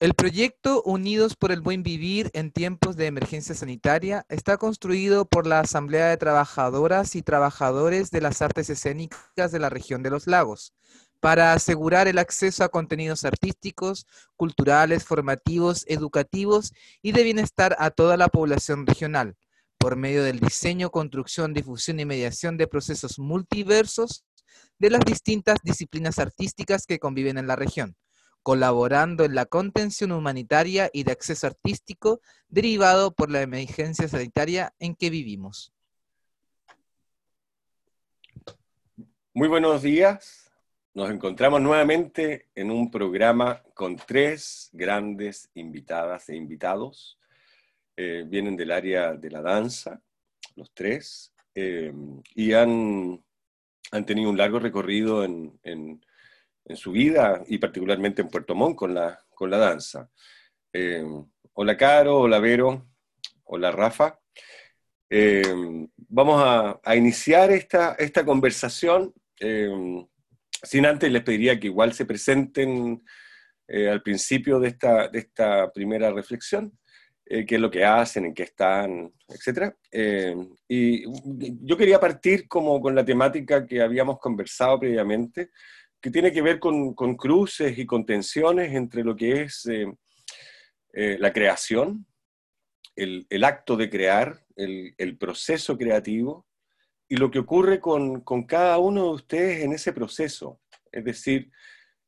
El proyecto Unidos por el Buen Vivir en tiempos de emergencia sanitaria está construido por la Asamblea de Trabajadoras y Trabajadores de las Artes Escénicas de la región de los lagos, para asegurar el acceso a contenidos artísticos, culturales, formativos, educativos y de bienestar a toda la población regional, por medio del diseño, construcción, difusión y mediación de procesos multiversos de las distintas disciplinas artísticas que conviven en la región colaborando en la contención humanitaria y de acceso artístico derivado por la emergencia sanitaria en que vivimos. Muy buenos días. Nos encontramos nuevamente en un programa con tres grandes invitadas e invitados. Eh, vienen del área de la danza, los tres, eh, y han, han, tenido un largo recorrido en, en en su vida y particularmente en Puerto Montt con la, con la danza. Eh, hola Caro, hola Vero, hola Rafa. Eh, vamos a, iniciar esta, esta conversación. Eh, sin antes les pediría que igual se presenten al principio de esta, de esta primera reflexión, qué es lo que hacen, en qué están, etc. y yo quería partir como con la temática que habíamos conversado previamente, que tiene que ver con, cruces y con tensiones entre lo que es eh, eh, la creación, el, acto de crear, el, proceso creativo, y lo que ocurre con, cada uno de ustedes en ese proceso. Es decir,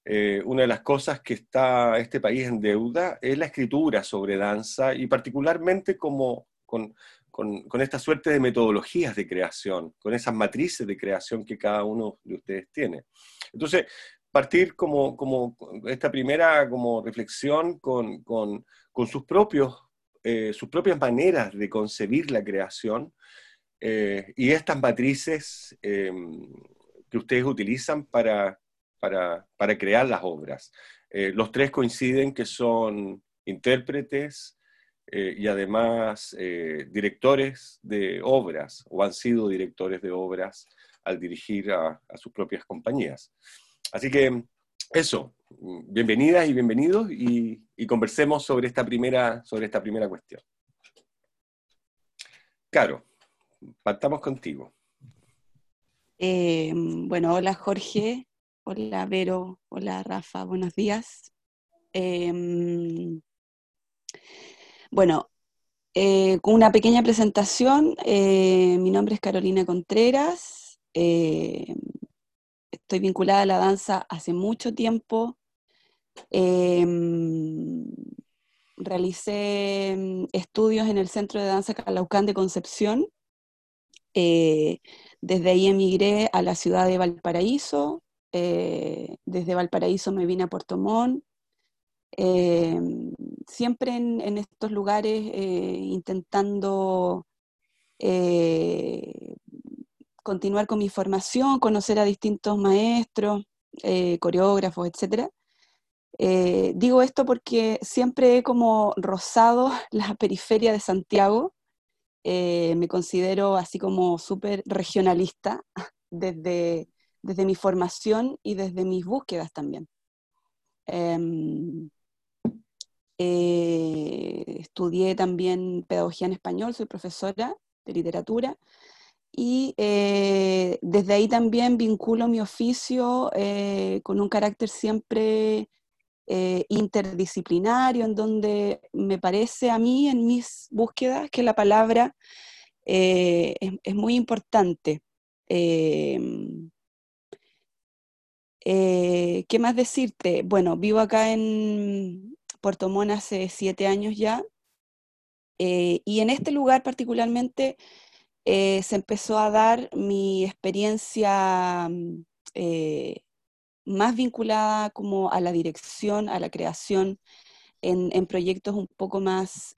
eh, una de las cosas que está este país en deuda es la escritura sobre danza y particularmente como con, con, esta suerte de metodologías de creación, con esas matrices de creación que cada uno de ustedes tiene. Entonces, partir como, esta primera como reflexión con, con, con sus, propios, eh, sus propias maneras de concebir la creación eh, y estas matrices em, que ustedes utilizan para, para, para crear las obras. Eh, los tres coinciden que son intérpretes, eh, y además eh, directores de obras o han sido directores de obras al dirigir a, sus propias compañías. Así que eso, bienvenidas y bienvenidos y, conversemos sobre esta, primera, sobre esta primera cuestión. Caro, partamos contigo. Eh, bueno, hola Jorge, hola Vero, hola Rafa, buenos días. Bueno, eh, con una pequeña presentación, eh, mi nombre es Carolina Contreras, eh, estoy vinculada a la danza hace mucho tiempo. realicé mm, estudios en el Centro de Danza Calaucán de Concepción. desde ahí emigré a la ciudad de Valparaíso. desde Valparaíso me vine a Puerto Montt eh, siempre en, estos lugares eh, intentando eh, continuar con mi formación, conocer a distintos maestros, coreógrafos, etc. digo esto porque siempre he como rozado la periferia de Santiago, me considero así como súper regionalista desde, desde mi formación y desde mis búsquedas también. Em, eh, estudié también pedagogía en español, soy profesora de literatura y eh, desde ahí también vinculo mi oficio eh, con un carácter siempre interdisciplinario, en donde me parece a mí en mis búsquedas que la palabra es, es, muy importante. Em, ¿Qué más decirte? Bueno, vivo acá en, Puerto Montt hace siete años ya, eh, y en este lugar particularmente eh, se empezó a dar mi experiencia mm, eh, más vinculada como a la dirección, a la creación, en, proyectos un poco más,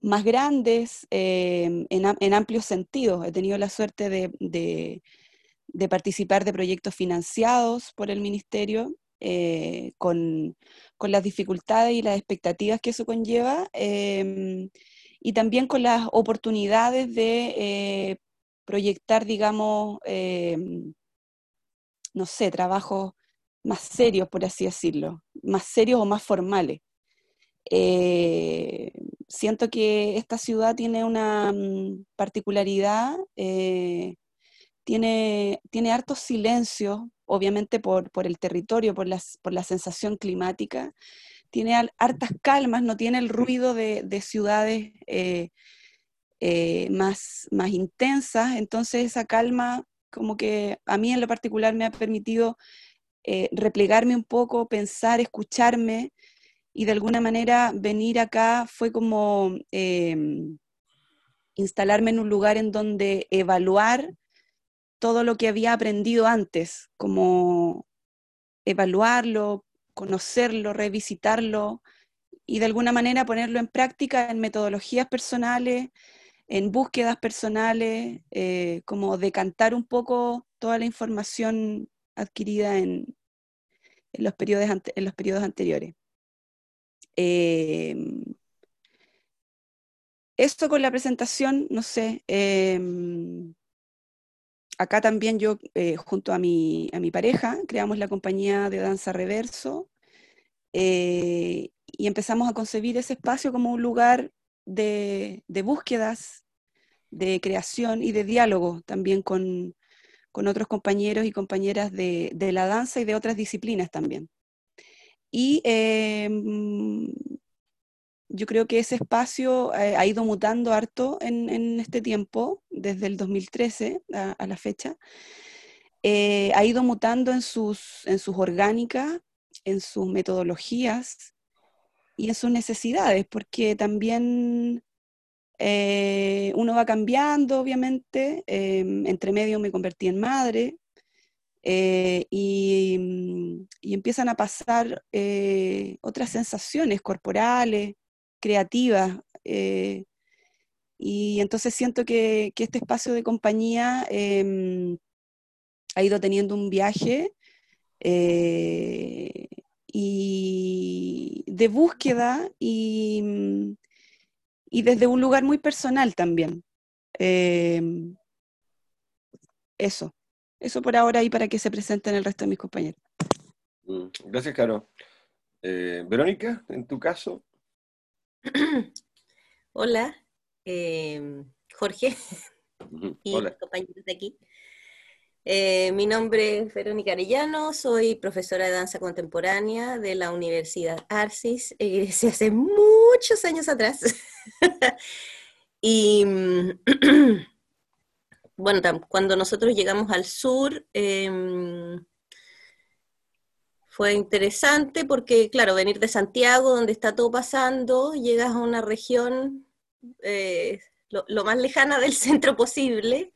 más grandes, en, en, amplios sentidos. He tenido la suerte de, de participar de proyectos financiados por el ministerio con, las dificultades y las expectativas que eso conlleva, em, y también con las oportunidades de eh, proyectar, digamos, em, no sé, trabajos más serios, por así decirlo. más serios o más formales. Eh, siento que esta ciudad tiene una mm, particularidad, eh, tiene, tiene hartos silencios, obviamente por, el territorio, por, por la sensación climática, tiene hartas calmas, no tiene el ruido de, ciudades eh, más, más intensas, entonces esa calma como que a mí en lo particular me ha permitido replegarme un poco, pensar, escucharme, y de alguna manera venir acá fue como em, instalarme en un lugar en donde evaluar todo lo que había aprendido antes, como evaluarlo, conocerlo, revisitarlo y de alguna manera ponerlo en práctica en metodologías personales, en búsquedas personales, eh, como decantar un poco toda la información adquirida en, los, periodos, anteriores. Em, esto con la presentación, no sé, em, acá también yo, eh, junto a mi, a mi pareja, creamos la compañía de danza reverso eh, y empezamos a concebir ese espacio como un lugar de, búsquedas, de creación y de diálogo también con, otros compañeros y compañeras de, de la danza y de otras disciplinas también. Y em, yo creo que ese espacio eh, ha ido mutando harto en, este tiempo, desde el 2013 a, la fecha. Eh, ha ido mutando en sus, en sus orgánicas, en sus metodologías y en sus necesidades, porque también eh, uno va cambiando, obviamente. Em, entre medio me convertí en madre, y, empiezan a pasar otras sensaciones corporales, creativas. Eh, y entonces siento que, este espacio de compañía em, ha ido teniendo un viaje y de búsqueda y, mm, y, desde un lugar muy personal también. Em, eso. Eso por ahora y para que se presenten el resto de mis compañeros. Mm, gracias, Caro. Eh, Verónica, en tu caso. Hola, em, Jorge y los compañeros de aquí. Eh, mi nombre es Verónica Arellano, soy profesora de danza contemporánea de la Universidad Arcis, se hace muchos años atrás. y bueno, cuando nosotros llegamos al sur, em, fue interesante porque, claro, venir de Santiago, donde está todo pasando, llegas a una región eh, lo, más lejana del centro posible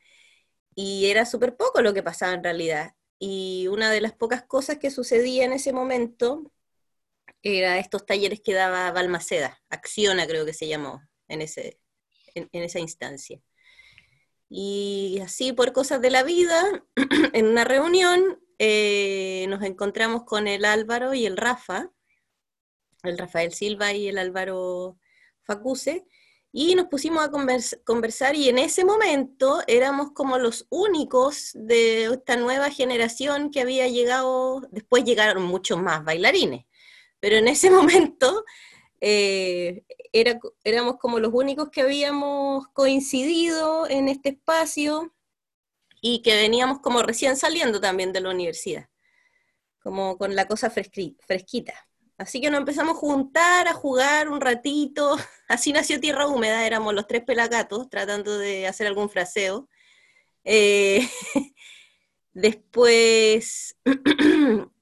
y era súper poco lo que pasaba en realidad. Y una de las pocas cosas que sucedía en ese momento era estos talleres que daba Balmaceda, Acciona creo que se llamó en, ese, en esa instancia. Y así por cosas de la vida, en una reunión eh, nos encontramos con el Álvaro y el Rafa, el Rafael Silva y el Álvaro Facuse, y nos pusimos a conversar y en ese momento éramos como los únicos de esta nueva generación que había llegado, después llegaron muchos más bailarines, pero en ese momento eh, éramos como los únicos que habíamos coincidido en este espacio y que veníamos como recién saliendo también de la universidad, como con la cosa fresquita. Así que nos empezamos a juntar, a jugar un ratito, así nació Tierra Húmeda, éramos los tres pelagatos tratando de hacer algún fraseo. Eh, después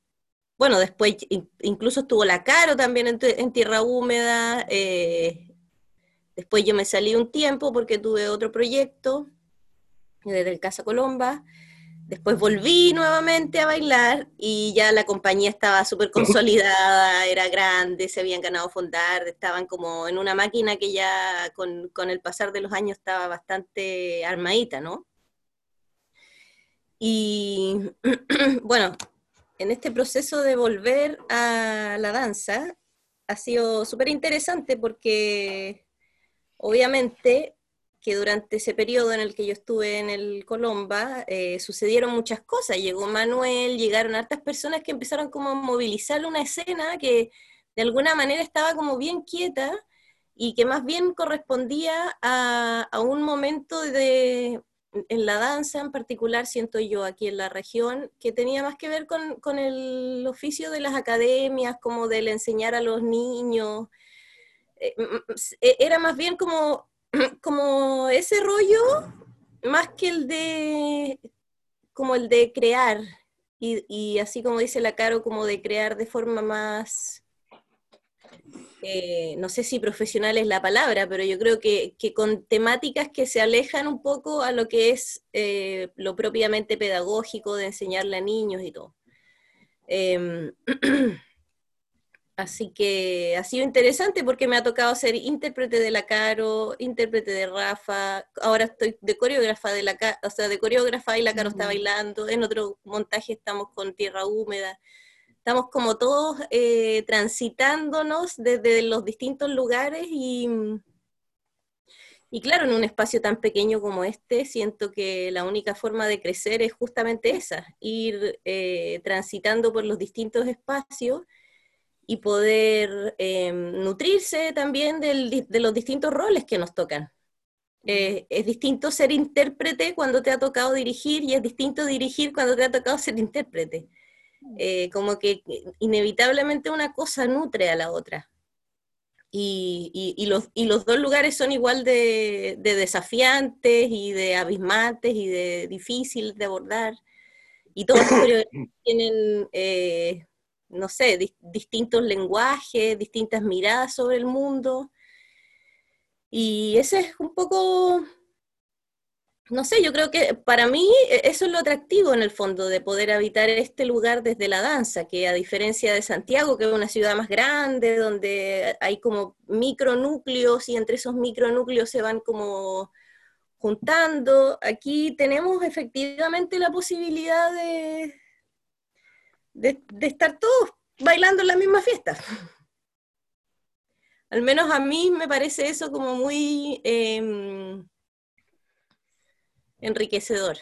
bueno, después incluso estuvo la Caro también en, Tierra Húmeda. Eh, después yo me salí un tiempo porque tuve otro proyecto desde el Casa Colomba. Después volví nuevamente a bailar y ya la compañía estaba súper consolidada, era grande, se habían ganado fondar, estaban como en una máquina que ya con, con el pasar de los años estaba bastante armadita, ¿no? Y bueno, en este proceso de volver a la danza ha sido súper interesante porque obviamente que durante ese periodo en el que yo estuve en el Colomba eh, sucedieron muchas cosas. Llegó Manuel, llegaron hartas personas que empezaron como a movilizar una escena que de alguna manera estaba como bien quieta y que más bien correspondía a, a un momento de, en la danza en particular, siento yo aquí en la región, que tenía más que ver con, con el oficio de las academias, como del enseñar a los niños. Eh, e, era más bien como, como ese rollo, más que el de, como el de crear, y, así como dice la Caro, como de crear de forma más eh, no sé si profesional es la palabra, pero yo creo que, con temáticas que se alejan un poco a lo que es eh, lo propiamente pedagógico de enseñarle a niños y todo. Em, así que ha sido interesante porque me ha tocado ser intérprete de la Caro, intérprete de Rafa, ahora estoy de coreógrafa de la o sea, de coreógrafa y la Caro está bailando, en otro montaje estamos con Tierra Húmeda. Estamos como todos eh, transitándonos desde los distintos lugares y, y claro, en un espacio tan pequeño como este, siento que la única forma de crecer es justamente esa, ir eh, transitando por los distintos espacios y poder eh, nutrirse también de los distintos roles que nos tocan. es distinto ser intérprete cuando te ha tocado dirigir y es distinto dirigir cuando te ha tocado ser intérprete. Eh, como que inevitablemente una cosa nutre a la otra. Y, los, los, dos lugares son igual de, desafiantes y de abismantes y de difíciles de abordar. Y todos tienen, eh, no sé, distintos lenguajes, distintas miradas sobre el mundo. Y ese es un poco no sé, yo creo que para mí e, eso es lo atractivo en el fondo de poder habitar este lugar desde la danza, que a diferencia de Santiago, que es una ciudad más grande, donde hay como micronúcleos y entre esos micronúcleos se van como juntando, aquí tenemos efectivamente la posibilidad de, de, estar todos bailando en la misma fiesta. Al menos a mí me parece eso como muy... Em, enriquecedor.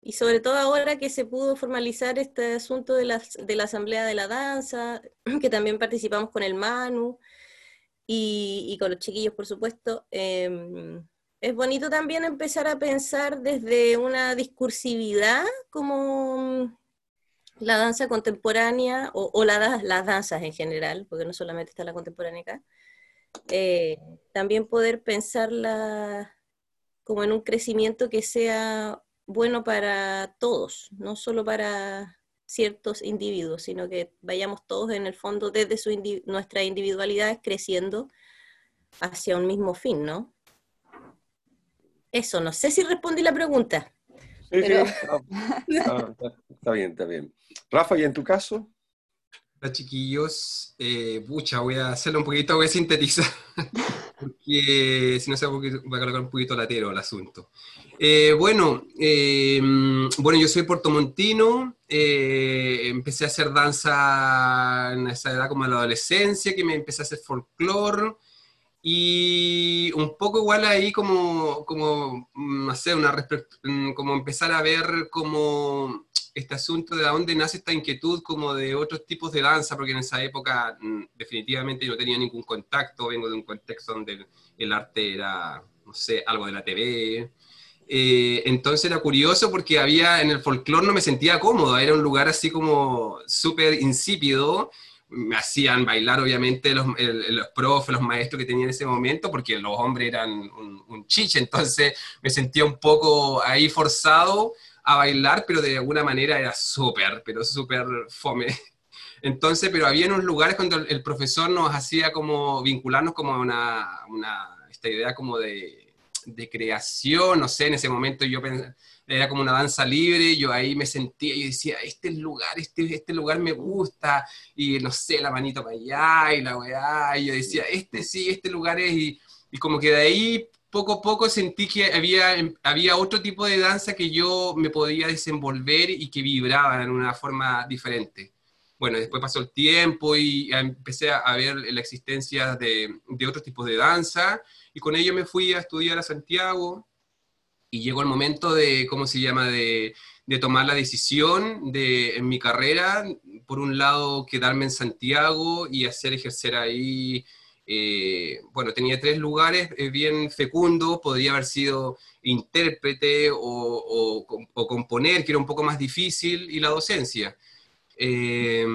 Y sobre todo ahora que se pudo formalizar este asunto de la, de la Asamblea de la Danza, que también participamos con el Manu y, con los chiquillos, por supuesto, em, es bonito también empezar a pensar desde una discursividad como la danza contemporánea o, las danzas en general, porque no solamente está la contemporánea acá, eh, también poder pensarla como en un crecimiento que sea bueno para todos, no solo para ciertos individuos, sino que vayamos todos en el fondo desde su nuestra individualidad creciendo hacia un mismo fin, ¿no? Eso, no sé si respondí la pregunta. Sí. está bien, está bien. Rafa, ¿y en tu caso? Hola chiquillos, eh, pucha, voy a hacerlo un poquito, voy a sintetizar, porque si no se va a colocar un poquito latero el asunto. Eh, bueno, eh, bueno, yo soy portomontino, eh, empecé a hacer danza en esa edad como en la adolescencia, que me empecé a hacer folclore, y un poco igual ahí como, como no sé, una, como empezar a ver como este asunto de dónde nace esta inquietud como de otros tipos de danza, porque en esa época mm, definitivamente no tenía ningún contacto, vengo de un contexto donde el, arte era, no sé, algo de la TV. Eh, entonces era curioso porque había, en el folclore no me sentía cómodo, era un lugar así como súper insípido, me hacían bailar obviamente los, los, profes, los maestros que tenía en ese momento, porque los hombres eran un, un chiche, entonces me sentía un poco ahí forzado a bailar, pero de alguna manera era súper, pero súper fome. Entonces, pero había unos lugares cuando el profesor nos hacía como vincularnos como una, una esta idea como de, de, creación, no sé, en ese momento yo pensé, era como una danza libre, yo ahí me sentía y decía, este lugar, este, este lugar me gusta, y no sé, la manito para allá, y la weá, y yo decía, este sí, este lugar es, y, como que de ahí poco a poco sentí que había, había otro tipo de danza que yo me podía desenvolver y que vibraba en una forma diferente. bueno, después pasó el tiempo y empecé a ver la existencia de, de otros tipos de danza y con ello me fui a estudiar a Santiago y llegó el momento de, ¿cómo se llama?, de, de tomar la decisión de, en mi carrera, por un lado, quedarme en Santiago y hacer ejercer ahí, eh, bueno, tenía tres lugares eh, bien fecundos, podría haber sido intérprete o, o, componer, que era un poco más difícil, y la docencia. Eh,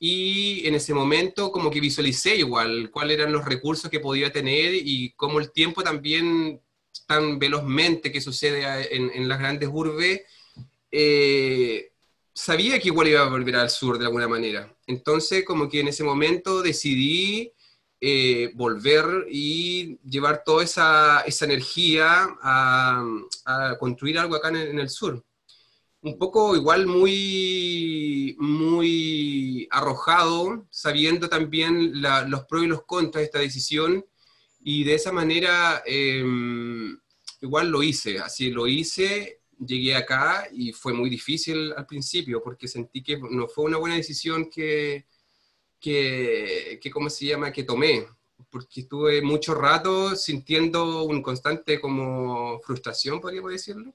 y en ese momento como que visualicé igual cuáles eran los recursos que podía tener y cómo el tiempo también tan velozmente que sucede en, las grandes urbes, eh, sabía que igual iba a volver al sur de alguna manera. Entonces, como que en ese momento decidí eh, volver y llevar toda esa, esa energía a, construir algo acá en el, sur. Un poco igual muy, muy arrojado, sabiendo también los pros y los contras de esta decisión y de esa manera, em, igual lo hice, así lo hice, llegué acá y fue muy difícil al principio porque sentí que no fue una buena decisión que, que, que ¿cómo se llama?, que tomé, porque estuve mucho rato sintiendo un constante como frustración, podríamos decirlo.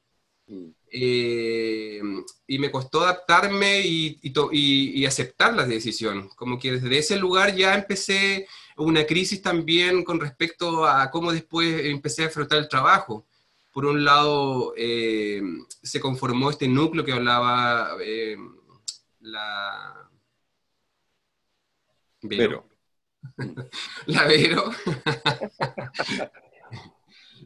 Eh, y me costó adaptarme y, y, y, aceptar la decisión. Como que desde ese lugar ya empecé una crisis también con respecto a cómo después empecé a disfrutar el trabajo. Por un lado, eh, se conformó este núcleo que hablaba eh, la... Vero. la Vero.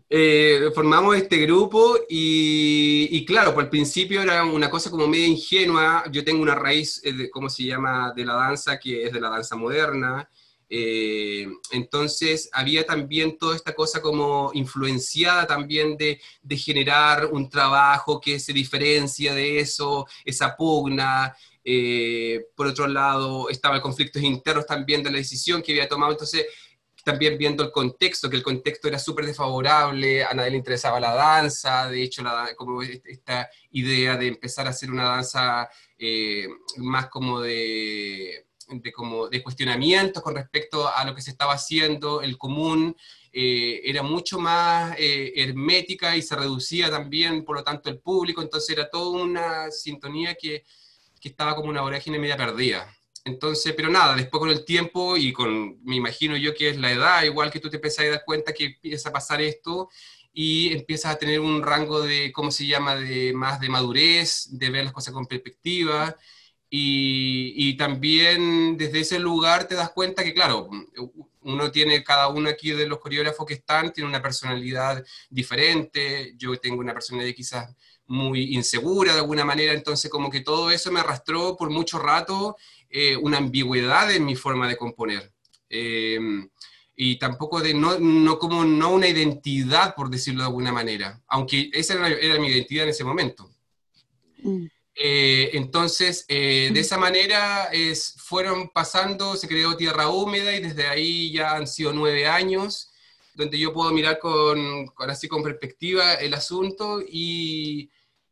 Eh, formamos este grupo y, y, claro, por el principio era una cosa como media ingenua. Yo tengo una raíz, de, ¿cómo se llama?, de la danza, que es de la danza moderna. Eh, entonces había también toda esta cosa como influenciada también de, generar un trabajo que se diferencia de eso, esa pugna. Eh, por otro lado, estaban conflictos internos también de la decisión que había tomado. Entonces, también viendo el contexto, que el contexto era súper desfavorable, a nadie le interesaba la danza, de hecho, como esta idea de empezar a hacer una danza eh, más como de de, como de cuestionamientos con respecto a lo que se estaba haciendo, el común eh, era mucho más eh, hermética y se reducía también, por lo tanto, el público, entonces era toda una sintonía que, que estaba como una vorágine media perdida. Entonces, pero nada, después con el tiempo y con, me imagino yo que es la edad, igual que tú te empiezas a dar cuenta que empieza a pasar esto y empiezas a tener un rango de, ¿cómo se llama?, de más de madurez, de ver las cosas con perspectiva, y, también desde ese lugar te das cuenta que, claro, uno tiene, cada uno aquí de los coreógrafos que están, tiene una personalidad diferente, yo tengo una personalidad quizás muy insegura de alguna manera, entonces como que todo eso me arrastró por mucho rato eh, una ambigüedad en mi forma de componer. Eh, y tampoco de, no, no, como no una identidad, por decirlo de alguna manera, aunque esa era, era mi identidad en ese momento. Mm. Eh, entonces, eh, de esa manera es, fueron pasando, se creó Tierra Húmeda y desde ahí ya han sido nueve años, donde yo puedo mirar con, así con perspectiva el asunto y,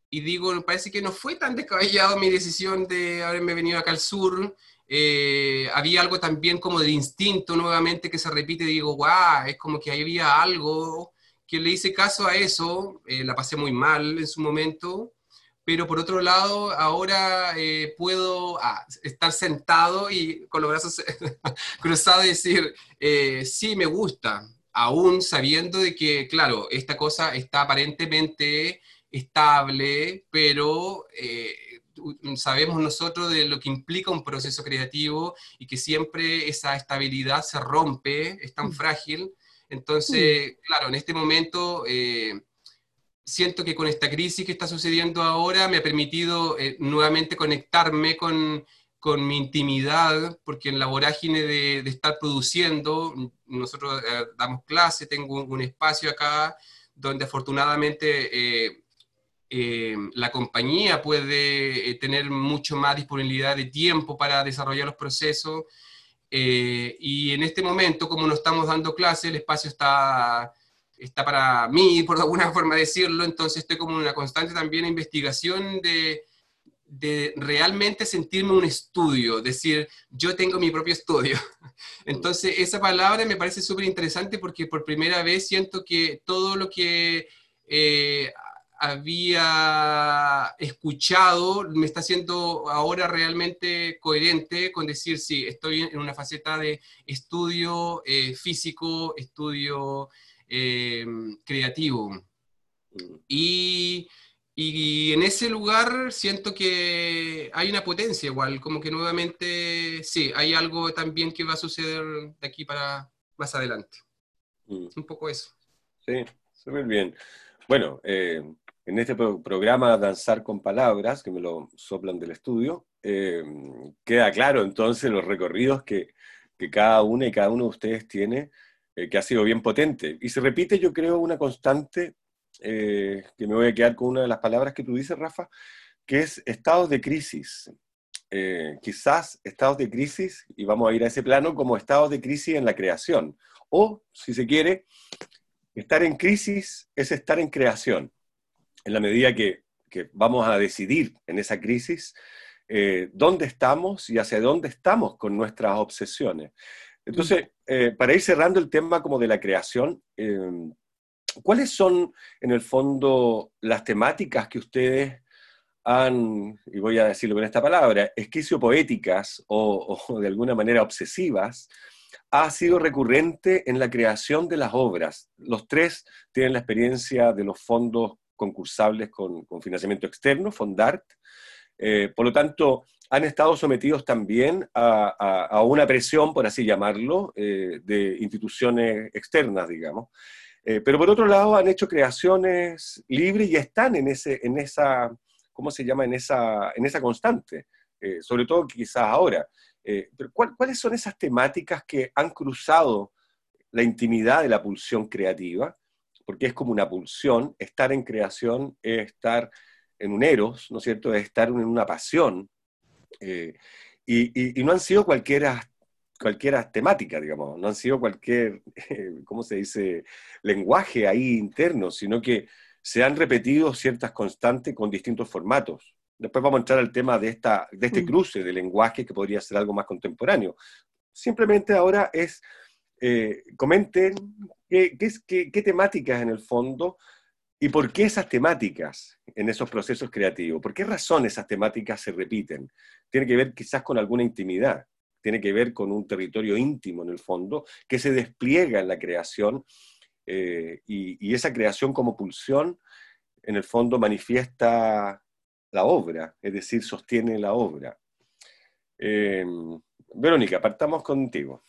y, digo, parece que no fue tan descabellado mi decisión de haberme venido acá al sur. Eh, había algo también como de instinto nuevamente que se repite, digo, guau, es como que ahí había algo que le hice caso a eso, la pasé muy mal en su momento, pero por otro lado, ahora eh, puedo ah, estar sentado y con los brazos cruzados y decir, eh, sí, me gusta, aún sabiendo de que, claro, esta cosa está aparentemente estable, pero eh, sabemos nosotros de lo que implica un proceso creativo y que siempre esa estabilidad se rompe, es tan mm. frágil. Entonces, mm. claro, en este momento siento que con esta crisis que está sucediendo ahora me ha permitido eh, nuevamente conectarme con, con, mi intimidad, porque en la vorágine de, estar produciendo, nosotros eh, damos clase, tengo un, espacio acá donde afortunadamente eh, la compañía puede tener mucho más disponibilidad de tiempo para desarrollar los procesos. y en este momento, como no estamos dando clase, el espacio está está para mí, por alguna forma decirlo, entonces estoy como en una constante también investigación de, de realmente sentirme un estudio, decir, yo tengo mi propio estudio. Entonces, esa palabra me parece súper interesante porque por primera vez siento que todo lo que eh, había escuchado me está haciendo ahora realmente coherente con decir, sí, estoy en una faceta de estudio eh, físico, estudio eh, creativo. Y y en ese lugar siento que hay una potencia igual, como que nuevamente, sí, hay algo también que va a suceder de aquí para más adelante. Mm. Un poco eso. Sí, súper bien. Bueno, eh, en este programa Danzar con Palabras, que me lo soplan del estudio, eh, queda claro entonces los recorridos que, que, cada una y cada uno de ustedes tiene, eh, que ha sido bien potente. Y se repite, yo creo, una constante eh, que me voy a quedar con una de las palabras que tú dices, Rafa, que es estados de crisis. Eh, quizás estados de crisis, y vamos a ir a ese plano, como estados de crisis en la creación. O, si se quiere, estar en crisis es estar en creación. En la medida que, vamos a decidir en esa crisis dónde estamos y hacia dónde estamos con nuestras obsesiones. Entonces, para ir cerrando el tema como de la creación, ¿Cuáles son, en el fondo, las temáticas que ustedes han, y voy a decirlo con esta palabra, esquicio-poéticas o, de alguna manera obsesivas, ha sido recurrente en la creación de las obras? Los tres tienen la experiencia de los fondos concursables con, financiamiento externo, Fondart. Eh, por lo tanto, han estado sometidos también a, una presión, por así llamarlo, eh, de instituciones externas, digamos. Eh, pero por otro lado han hecho creaciones libres y están en, ese, en esa, ¿cómo se llama? En esa, en esa constante, eh, sobre todo quizás ahora. Eh, ¿Cuáles son esas temáticas que han cruzado la intimidad de la pulsión creativa? Porque es como una pulsión, estar en creación es estar en un eros, ¿no es cierto? Es estar en una pasión. Y, y, no han sido cualquiera cualquier temática, digamos, no han sido cualquier, ¿cómo se dice?, lenguaje ahí interno, sino que se han repetido ciertas constantes con distintos formatos. Después vamos a entrar al tema de, esta, de este mm. cruce de lenguaje que podría ser algo más contemporáneo. Simplemente ahora es, eh, comenten qué, qué, qué temáticas en el fondo y por qué esas temáticas en esos procesos creativos, por qué razón esas temáticas se repiten. Tiene que ver quizás con alguna intimidad tiene que ver con un territorio íntimo en el fondo, que se despliega en la creación eh, y, esa creación como pulsión, en el fondo manifiesta la obra, es decir, sostiene la obra. Eh, Verónica, partamos contigo.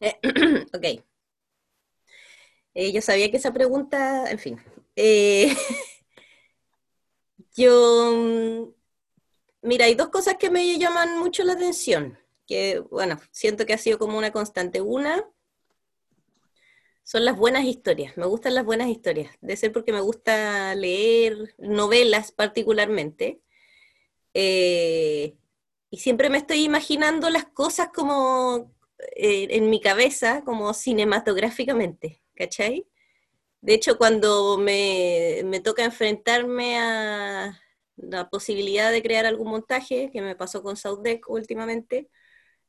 Eh, ok. Yo sabía que esa pregunta, en fin. yo Mira, hay dos cosas que me llaman mucho la atención, que bueno, siento que ha sido como una constante. Una son las buenas historias, me gustan las buenas historias, de ser porque me gusta leer novelas particularmente. Eh, y siempre me estoy imaginando las cosas como eh, en mi cabeza, como cinematográficamente, ¿cachai? De hecho, cuando me, me toca enfrentarme a, la posibilidad de crear algún montaje, que me pasó con Deck últimamente,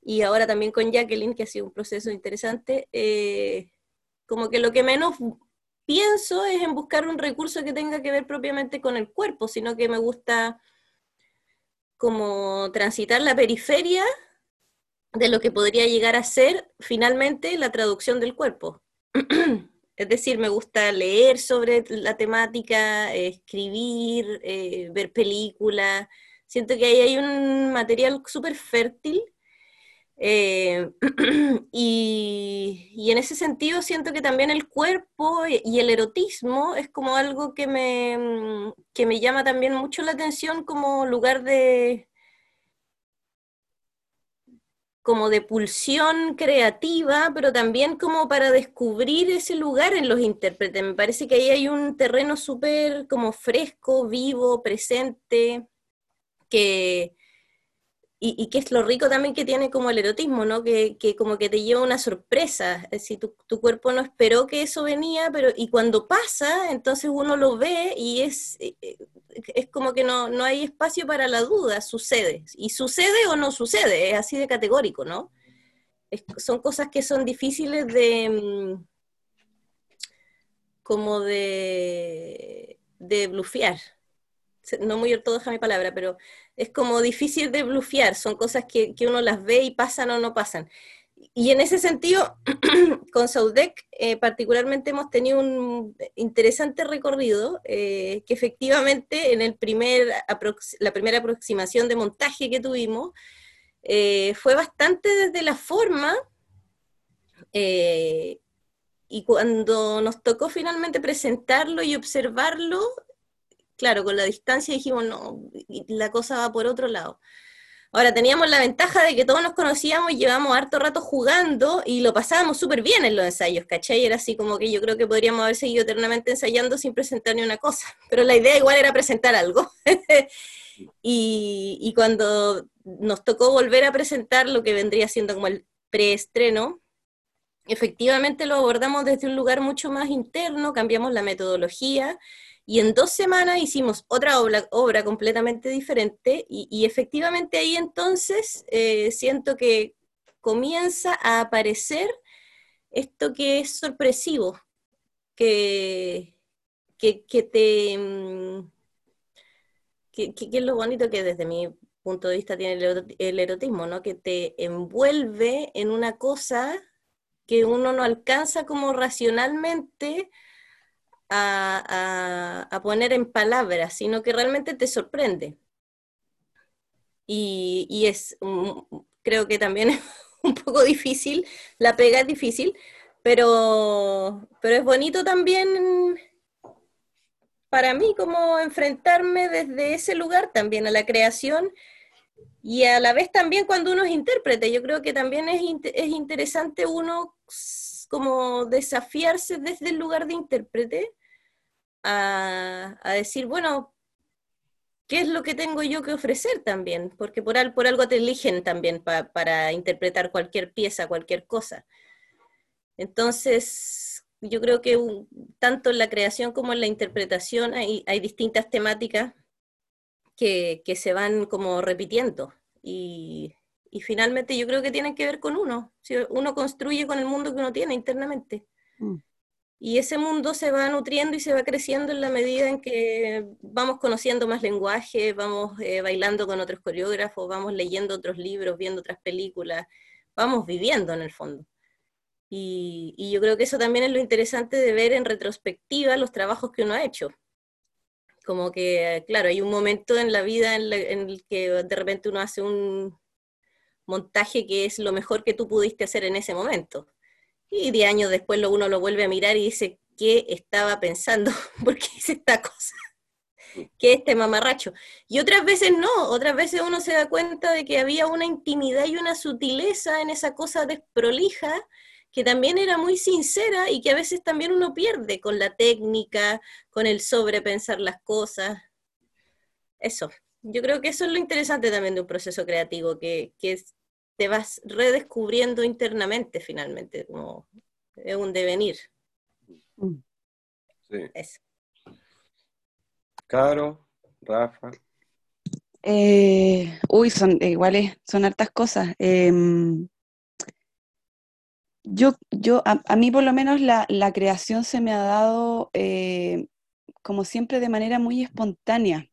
y ahora también con Jacqueline, que ha sido un proceso interesante, eh, como que lo que menos pienso es en buscar un recurso que tenga que ver propiamente con el cuerpo, sino que me gusta como transitar la periferia de lo que podría llegar a ser finalmente la traducción del cuerpo. Es decir, me gusta leer sobre la temática, escribir, eh, ver películas. Siento que ahí hay un material súper fértil. Eh, y, en ese sentido siento que también el cuerpo y el erotismo es como algo que me, que me llama también mucho la atención como lugar de, como de pulsión creativa, pero también como para descubrir ese lugar en los intérpretes. Me parece que ahí hay un terreno súper como fresco, vivo, presente, que... y, que es lo rico también que tiene como el erotismo, ¿no? Que, como que te lleva una sorpresa. Si tu, tu, cuerpo no esperó que eso venía, pero y cuando pasa, entonces uno lo ve y es, eh, eh, es como que no, no hay espacio para la duda, sucede. Y sucede o no sucede, es así de categórico, ¿no? son cosas que son difíciles de mm, como de, de blufear. No muy ortodoxa mi palabra, pero es como difícil de blufear, son cosas que, uno las ve y pasan o no pasan. Y en ese sentido, con Saudec eh, particularmente hemos tenido un interesante recorrido, eh, que efectivamente en el primer la primera aproximación de montaje que tuvimos, eh, fue bastante desde la forma, y cuando nos tocó finalmente presentarlo y observarlo, claro, con la distancia dijimos, no, la cosa va por otro lado. Ahora, teníamos la ventaja de que todos nos conocíamos, y llevamos harto rato jugando y lo pasábamos súper bien en los ensayos, ¿cachai? Era así como que yo creo que podríamos haber seguido eternamente ensayando sin presentar ni una cosa, pero la idea igual era presentar algo. y, y, cuando nos tocó volver a presentar lo que vendría siendo como el preestreno, efectivamente lo abordamos desde un lugar mucho más interno, cambiamos la metodología y en dos semanas hicimos otra obra, obra completamente diferente y, efectivamente ahí entonces eh, siento que comienza a aparecer esto que es sorpresivo, que, que, te... Mm, que, es lo bonito que desde mi punto de vista tiene el erotismo, ¿no? Que te envuelve en una cosa que uno no alcanza como racionalmente a, poner en palabras, sino que realmente te sorprende. Y, es, creo que también es un poco difícil, la pega es difícil, pero, pero es bonito también para mí como enfrentarme desde ese lugar también a la creación y a la vez también cuando uno es intérprete. Yo creo que también es, es interesante uno como desafiarse desde el lugar de intérprete a, decir, bueno, ¿qué es lo que tengo yo que ofrecer también? Porque por, por algo te eligen también para interpretar cualquier pieza, cualquier cosa. Entonces, yo creo que tanto en la creación como en la interpretación hay, hay distintas temáticas que, que, se van como repitiendo. Y, y finalmente yo creo que tienen que ver con uno. Si uno construye con el mundo que uno tiene internamente. Mm. Y ese mundo se va nutriendo y se va creciendo en la medida en que vamos conociendo más lenguaje, vamos eh, bailando con otros coreógrafos, vamos leyendo otros libros, viendo otras películas, vamos viviendo en el fondo. Y, y, yo creo que eso también es lo interesante de ver en retrospectiva los trabajos que uno ha hecho. Como que, claro, hay un momento en la vida en el que de repente uno hace un, montaje que es lo mejor que tú pudiste hacer en ese momento. Y de años después uno lo vuelve a mirar y dice, ¿qué estaba pensando? ¿Por qué hice esta cosa? ¿Qué este mamarracho? Y otras veces no, otras veces uno se da cuenta de que había una intimidad y una sutileza en esa cosa desprolija que también era muy sincera y que a veces también uno pierde con la técnica, con el sobrepensar las cosas. Eso yo creo que eso es lo interesante también de un proceso creativo, que, te vas redescubriendo internamente finalmente, como es un devenir. Sí. Eso. Caro, Rafa. Eh, uy, son iguales, son hartas cosas. Em, yo, yo a, mí por lo menos la, creación se me ha dado, eh, como siempre, de manera muy espontánea.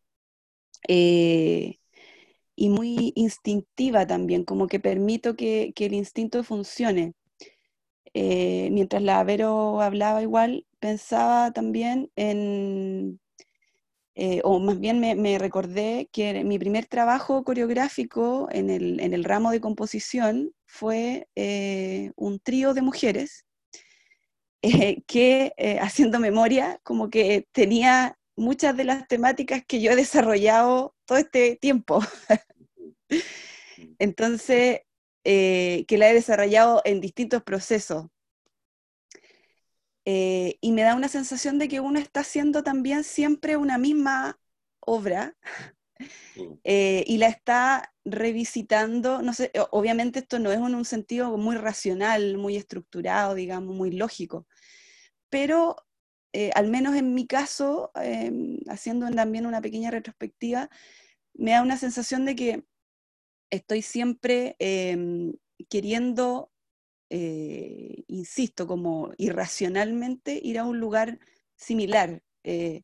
Eh, y muy instintiva también, como que permito que, el instinto funcione. Eh, mientras la Vero hablaba igual, pensaba también en, eh, o más bien me, recordé que mi primer trabajo coreográfico en el, en el ramo de composición fue un trío de mujeres que, haciendo memoria, como que tenía muchas de las temáticas que yo he desarrollado todo este tiempo. Entonces, eh, que la he desarrollado en distintos procesos. Eh, y me da una sensación de que uno está haciendo también siempre una misma obra, Mm. eh, y la está revisitando, no sé, obviamente esto no es en un sentido muy racional, muy estructurado, digamos, muy lógico, pero eh, al menos en mi caso, em, haciendo también una pequeña retrospectiva, me da una sensación de que estoy siempre em, queriendo, eh, insisto, como irracionalmente ir a un lugar similar. eh,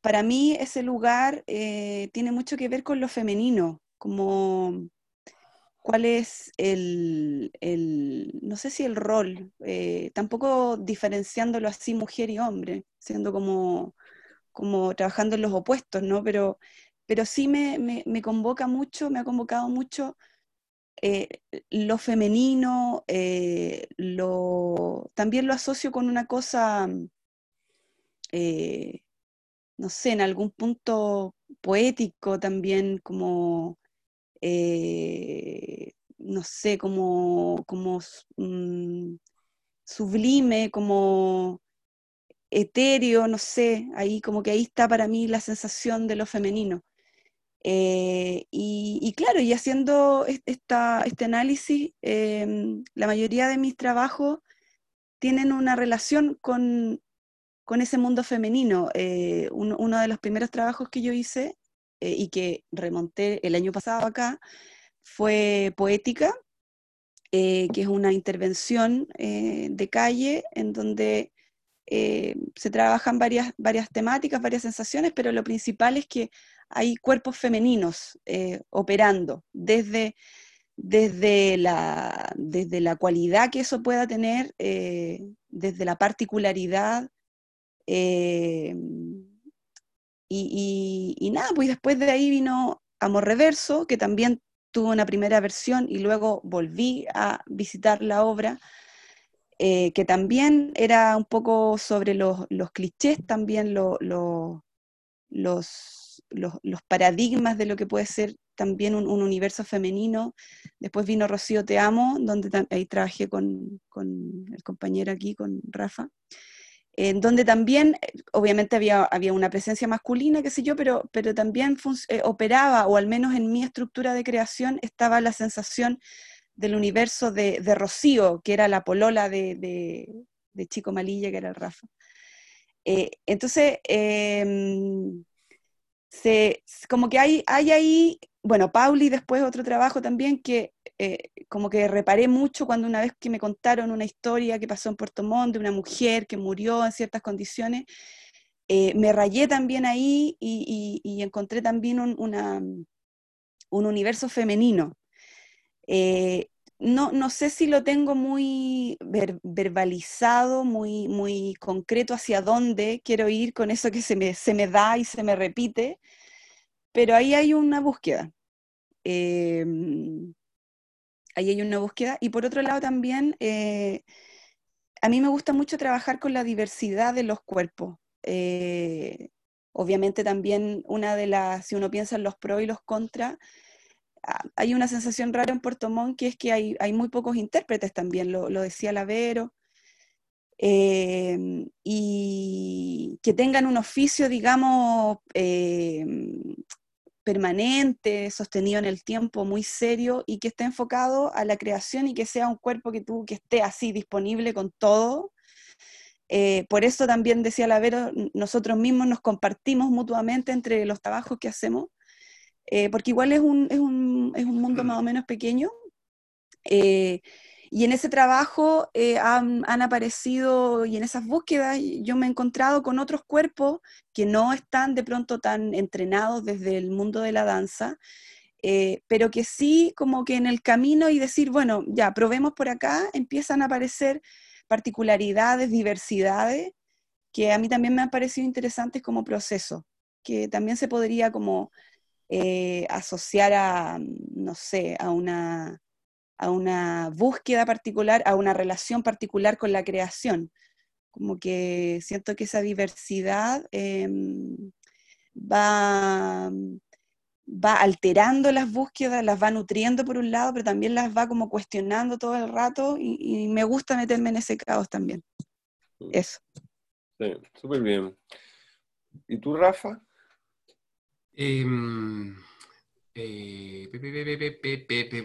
para mí ese lugar eh, tiene mucho que ver con lo femenino, como cuál es el, el- no sé si el rol, tampoco diferenciándolo así mujer y hombre, siendo como, como trabajando en los opuestos, ¿no? Pero, pero sí me, me- convoca mucho, me ha convocado mucho eh, lo femenino, eh, también lo asocio con una cosa, eh, no sé, en algún punto poético también, como, no sé, como, como mm, sublime, como etéreo, no sé, ahí como que ahí está para mí la sensación de lo femenino. Eh, y, claro, y haciendo es- esta, este análisis, em, la mayoría de mis trabajos tienen una relación con, con ese mundo femenino. Eh, uno, de los primeros trabajos que yo hice eh, y que remonté el año pasado acá fue Poética, que es una intervención de calle en donde eh, se trabajan varias, varias temáticas, varias sensaciones, pero lo principal es que hay cuerpos femeninos eh, operando desde, desde, la, desde la cualidad que eso pueda tener, eh, desde la particularidad. y- y nada, pues después de ahí vino Amor Reverso, que también tuvo una primera versión y luego volví a visitar la obra, eh, que también era un poco sobre los, los clichés, también lo- lo- los, los, los paradigmas de lo que puede ser también un, un universo femenino. Después vino Rocío Te Amo, donde ahí trabajé con, con el compañero aquí, con Rafa en donde también, obviamente había, había una presencia masculina, qué sé yo, pero, pero también eh, operaba, o al menos en mi estructura de creación, estaba la sensación del universo de, de Rocío, que era la polola de, de- Chico Malilla, que era el Rafa. Eh, entonces, em, se, como que hay, hay ahí, bueno, Pauli después otro trabajo también que eh, como que reparé mucho cuando una vez que me contaron una historia que pasó en Puerto Montt de una mujer que murió en ciertas condiciones, eh, me rayé también ahí y, encontré también un, un universo femenino. Eh, no, no sé si lo tengo muy ver- verbalizado, muy, muy concreto hacia dónde quiero ir con eso que se me, se me da y se me repite, pero ahí hay una búsqueda. Eh, ahí hay una búsqueda. Y por otro lado también, eh, a mí me gusta mucho trabajar con la diversidad de los cuerpos. Eh, obviamente también una de las, si uno piensa en los pros y los contras, hay una sensación rara en Puerto Montt que es que hay, muy pocos intérpretes también, lo, decía Lavero, eh, y que tengan un oficio, digamos, eh, permanente, sostenido en el tiempo, muy serio y que esté enfocado a la creación y que sea un cuerpo que esté así disponible con todo. Eh, por eso también decía Lavero, nosotros mismos nos compartimos mutuamente entre los trabajos que hacemos, eh, porque igual es un, es, un, es un mundo más o menos pequeño. eh, y en ese trabajo eh, han, han aparecido, y en esas búsquedas, yo me he encontrado con otros cuerpos que no están de pronto tan entrenados desde el mundo de la danza, eh, pero que sí como que en el camino y decir, bueno, ya, probemos por acá, empiezan a aparecer particularidades, diversidades, que a mí también me han parecido interesantes como proceso, que también se podría como eh, asociar a, no sé, a una, a una búsqueda particular, a una relación particular con la creación. Como que siento que esa diversidad eh, va, va alterando las búsquedas, las va nutriendo por un lado, pero también las va como cuestionando todo el rato y, y me gusta meterme en ese caos también. Eso. Sí, súper bien. ¿Y tú, Rafa? Em, eh,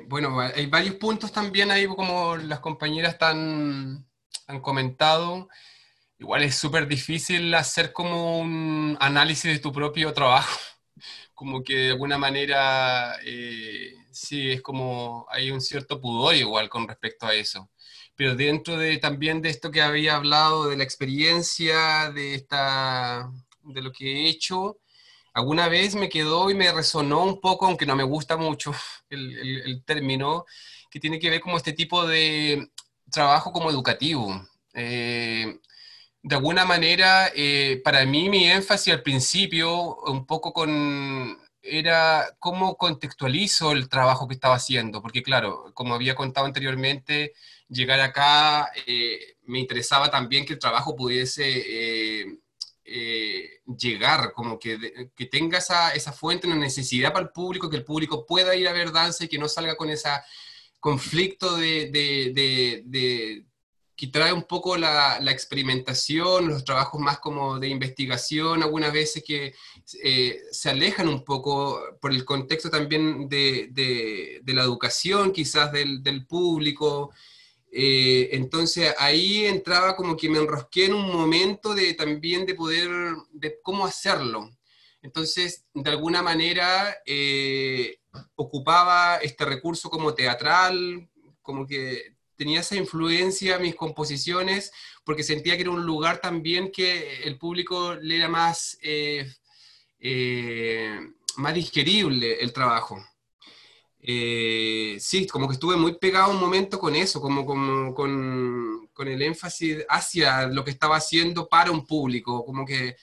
bueno, hay varios puntos también ahí, como las compañeras han comentado. Igual es súper difícil hacer como un análisis de tu propio trabajo. Como que de alguna manera, eh, sí, es como hay un cierto pudor igual con respecto a eso. Pero dentro de también de esto que había hablado, de la experiencia, de, esta, de lo que he hecho, alguna vez me quedó y me resonó un poco, aunque no me gusta mucho el, término, que tiene que ver como este tipo de trabajo como educativo. Eh, de alguna manera, eh, para mí mi énfasis al principio, un poco con, era cómo contextualizo el trabajo que estaba haciendo, porque claro, como había contado anteriormente, llegar acá eh, me interesaba también que el trabajo pudiese eh, llegar, como que, que tenga esa, esa, fuente, una necesidad para el público, que el público pueda ir a ver danza y que no salga con ese conflicto de, de que trae un poco la, experimentación, los trabajos más como de investigación, algunas veces que eh, se alejan un poco por el contexto también de, la educación, quizás del, público. Eh, entonces ahí entraba como que me enrosqué en un momento de también de poder, de cómo hacerlo. Entonces, de alguna manera, eh, ocupaba este recurso como teatral, como que tenía esa influencia mis composiciones, porque sentía que era un lugar también que el público le era más, eh, más digerible el trabajo. Eh, sí, como que estuve muy pegado un momento con eso, como, con, el énfasis hacia lo que estaba haciendo para un público, como que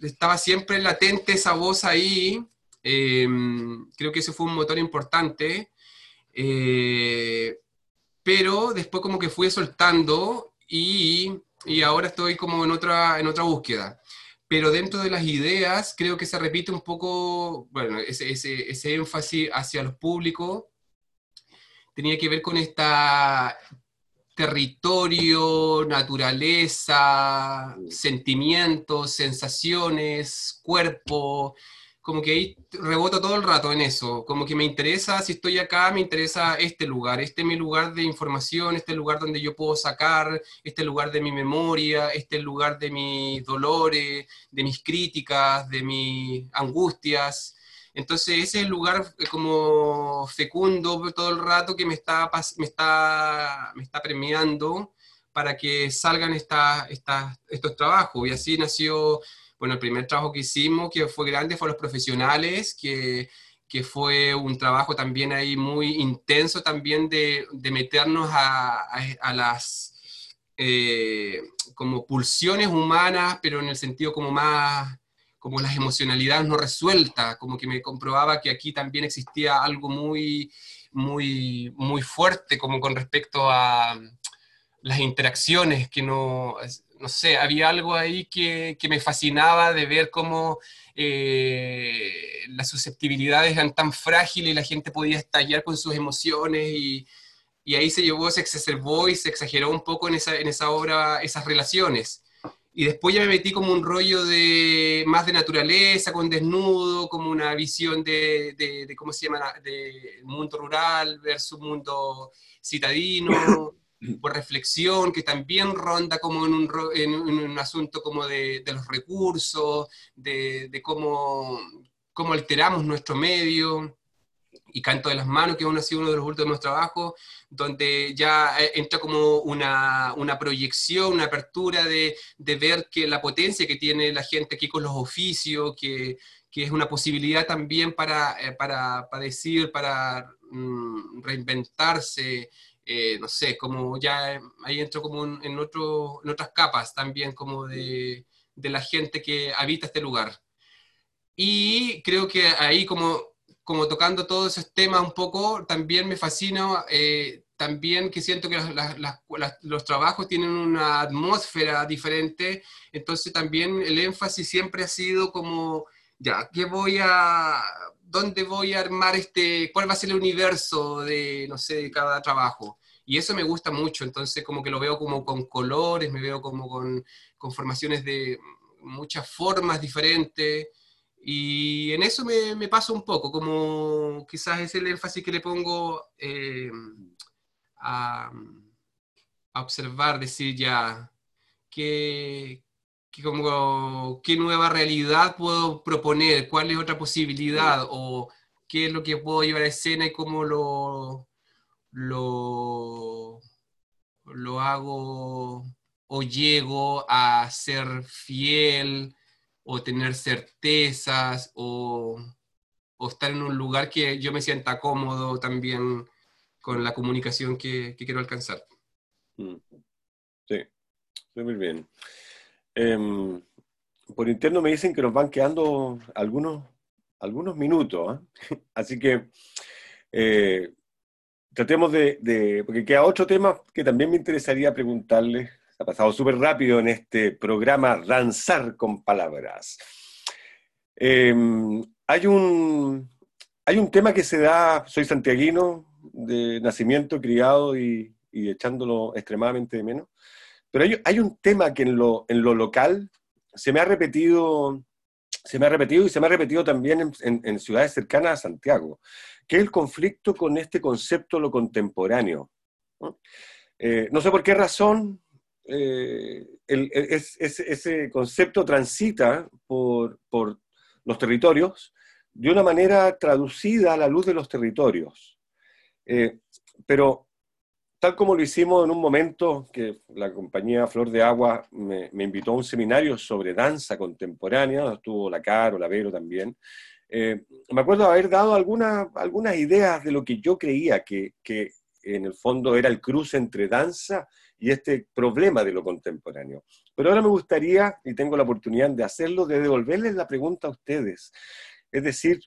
estaba siempre latente esa voz ahí. creo que ese fue un motor importante pero después como que fui soltando y, y, ahora estoy como en otra, en otra búsqueda. Pero dentro de las ideas creo que se repite un poco, bueno, ese, ese, ese énfasis hacia los públicos. Tenía que ver con esta territorio, naturaleza, sentimientos, sensaciones, cuerpo, como que ahí reboto todo el rato en eso, como que me interesa, si estoy acá, me interesa este lugar, este es mi lugar de información, este lugar donde yo puedo sacar, este lugar de mi memoria, este lugar de mis dolores, de mis críticas, de mis angustias. Entonces ese es el lugar eh, como fecundo todo el rato que me está, me está, me está premiando para que salgan esta, estos trabajos. Y así nació bueno, el primer trabajo que hicimos, que fue grande, fue los profesionales, que, que fue un trabajo también ahí muy intenso también de, de meternos a, a, las eh, como pulsiones humanas, pero en el sentido como más, como las emocionalidades no resueltas, como que me comprobaba que aquí también existía algo muy, muy, muy fuerte como con respecto a las interacciones que no, no sé, había algo ahí que, me fascinaba de ver cómo eh, las susceptibilidades eran tan frágiles y la gente podía estallar con sus emociones y, ahí se llevó, se exacerbó y se exageró un poco en esa, en esa obra, esas relaciones. Y después ya me metí como un rollo de más de naturaleza, con desnudo, como una visión de, de ¿cómo se llama?, de mundo rural versus mundo citadino. por reflexión, que también ronda como en un, en un asunto como de, de los recursos, de, de, cómo, cómo alteramos nuestro medio, y Canto de las Manos, que aún ha sido uno de los últimos trabajos, donde ya eh, entra como una, una proyección, una apertura de, de, ver que la potencia que tiene la gente aquí con los oficios, que, que es una posibilidad también para, eh, para, para decir, para mm, reinventarse, eh, no sé, como ya ahí entro como en, otro, en otras capas también como de, de, la gente que habita este lugar. Y creo que ahí como, como tocando todos esos temas un poco, también me fascina, eh, también que siento que los trabajos tienen una atmósfera diferente, entonces también el énfasis siempre ha sido como, ya, ¿qué voy a, dónde voy a armar este, cuál va a ser el universo de, no sé, de cada trabajo. Y eso me gusta mucho, entonces como que lo veo como con colores, me veo como con, con formaciones de muchas formas diferentes. Y en eso me, pasa un poco, como quizás es el énfasis que le pongo eh, a, a, observar, decir ya, qué, como, qué nueva realidad puedo proponer, cuál es otra posibilidad, o qué es lo que puedo llevar a escena y cómo lo, lo, lo hago o llego a ser fiel o tener certezas o, estar en un lugar que yo me sienta cómodo también con la comunicación que, quiero alcanzar. Mm. Sí, muy bien. Em, por interno me dicen que nos van quedando algunos, algunos minutos, ¿ah? así que eh, tratemos de, porque queda otro tema que también me interesaría preguntarle ha pasado súper rápido en este programa Danzar con Palabras. Em, hay, un, hay un tema que se da, soy santiaguino de nacimiento, criado y, echándolo extremadamente de menos, pero hay, un tema que en lo, en lo local se me ha repetido se me ha repetido y se me ha repetido también en, ciudades cercanas a Santiago, que es el conflicto con este concepto lo contemporáneo. ¿no? Eh, sé por qué razón, eh, ese concepto transita por, los territorios de una manera traducida a la luz de los territorios. Eh, pero tal como lo hicimos en un momento que la compañía Flor de Agua me, invitó a un seminario sobre danza contemporánea, estuvo la Caro, la Vero también, eh, me acuerdo haber dado algunas, algunas ideas de lo que yo creía que, que en el fondo era el cruce entre danza y este problema de lo contemporáneo. Pero ahora me gustaría, y tengo la oportunidad de hacerlo, de devolverles la pregunta a ustedes. Es decir,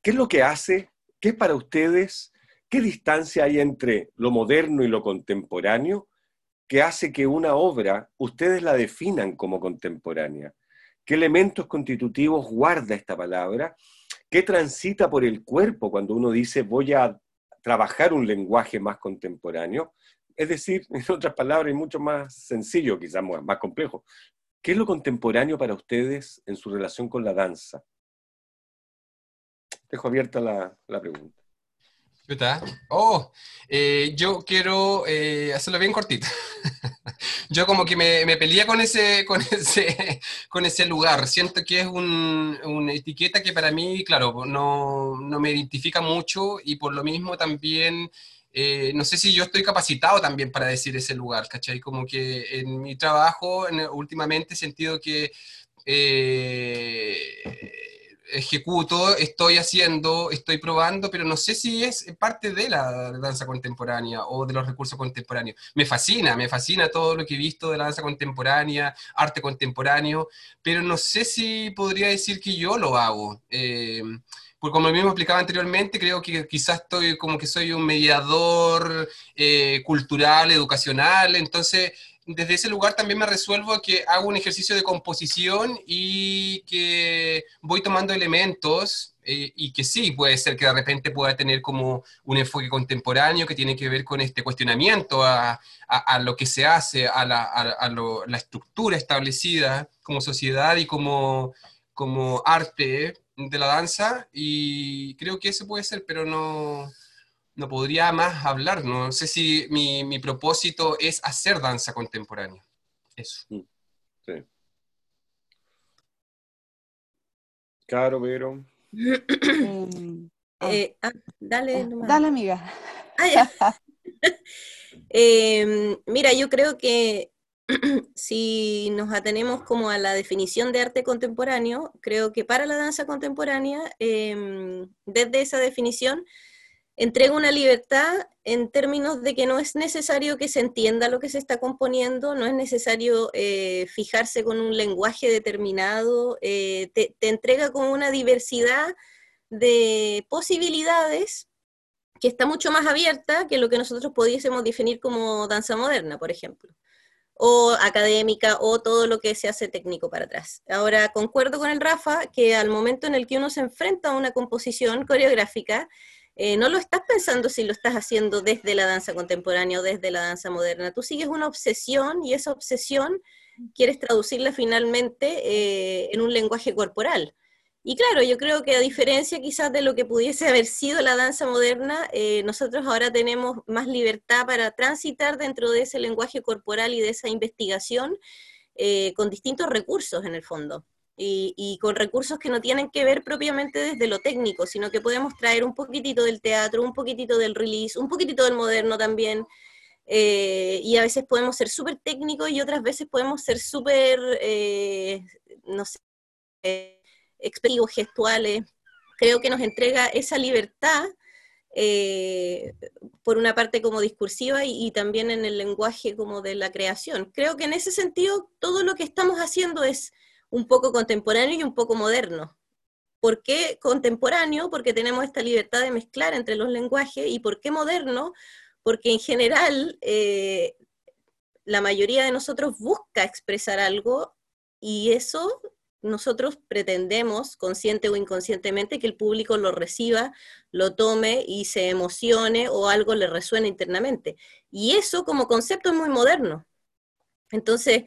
¿qué es lo que hace? ¿Qué para ustedes? ¿Qué distancia hay entre lo moderno y lo contemporáneo que hace que una obra ustedes la definan como contemporánea? ¿Qué elementos constitutivos guarda esta palabra? ¿Qué transita por el cuerpo cuando uno dice voy a trabajar un lenguaje más contemporáneo? Es decir, en otras palabras, y mucho más sencillo, quizás más complejo, ¿qué es lo contemporáneo para ustedes en su relación con la danza? Dejo abierta la, pregunta. Oh, eh, yo quiero eh, hacerlo bien cortito. yo como que me, me con ese, con, ese, con ese lugar. Siento que es una etiqueta que para mí, claro, no, no me identifica mucho y por lo mismo también eh, no sé si yo estoy capacitado también para decir ese lugar, ¿cachai? Como que en mi trabajo últimamente he sentido que ejecuto, estoy haciendo, estoy probando, pero no sé si es parte de la danza contemporánea o de los recursos contemporáneos. Me fascina, me fascina todo lo que he visto de la danza contemporánea, arte contemporáneo, pero no sé si podría decir que yo lo hago. Eh, porque como mismo explicaba anteriormente, creo que quizás estoy como que soy un mediador eh, cultural, educacional, entonces desde ese lugar también me resuelvo que hago un ejercicio de composición y que voy tomando elementos eh, y que sí, puede ser que de repente pueda tener como un enfoque contemporáneo que tiene que ver con este cuestionamiento a, a, lo que se hace, a, la, a lo, la, estructura establecida como sociedad y como, como arte de la danza y creo que eso puede ser, pero no, no podría más hablar. No sé si mi, mi propósito es hacer danza contemporánea. Eso. Mm, sí. Caro, Vero. Eh, ah, dale, ah, dale, amiga. Em, mira, yo creo que si nos atenemos como a la definición de arte contemporáneo, creo que para la danza contemporánea, em, desde esa definición, entrega una libertad en términos de que no es necesario que se entienda lo que se está componiendo, no es necesario eh, fijarse con un lenguaje determinado, eh, te, te, entrega como una diversidad de posibilidades que está mucho más abierta que lo que nosotros pudiésemos definir como danza moderna, por ejemplo o académica o todo lo que se hace técnico para atrás. Ahora, concuerdo con el Rafa que al momento en el que uno se enfrenta a una composición coreográfica, eh, no lo estás pensando si lo estás haciendo desde la danza contemporánea o desde la danza moderna. Tú sigues una obsesión y esa obsesión quieres traducirla finalmente eh, en un lenguaje corporal. Y claro, yo creo que a diferencia quizás de lo que pudiese haber sido la danza moderna, eh, nosotros ahora tenemos más libertad para transitar dentro de ese lenguaje corporal y de esa investigación con distintos recursos en el fondo. Y, con recursos que no tienen que ver propiamente desde lo técnico, sino que podemos traer un poquitito del teatro, un poquitito del release, un poquitito del moderno también. Eh, y a veces podemos ser súper técnicos y otras veces podemos ser súper, no sé, expresivos, gestuales. Creo que nos entrega esa libertad, eh, por una parte como discursiva y, también en el lenguaje como de la creación. Creo que en ese sentido todo lo que estamos haciendo es un poco contemporáneo y un poco moderno. ¿Por qué contemporáneo? Porque tenemos esta libertad de mezclar entre los lenguajes. ¿Y por qué moderno? Porque en general eh, la mayoría de nosotros busca expresar algo y eso nosotros pretendemos, consciente o inconscientemente, que el público lo reciba, lo tome y se emocione o algo le resuene internamente. Y eso como concepto es muy moderno. Entonces,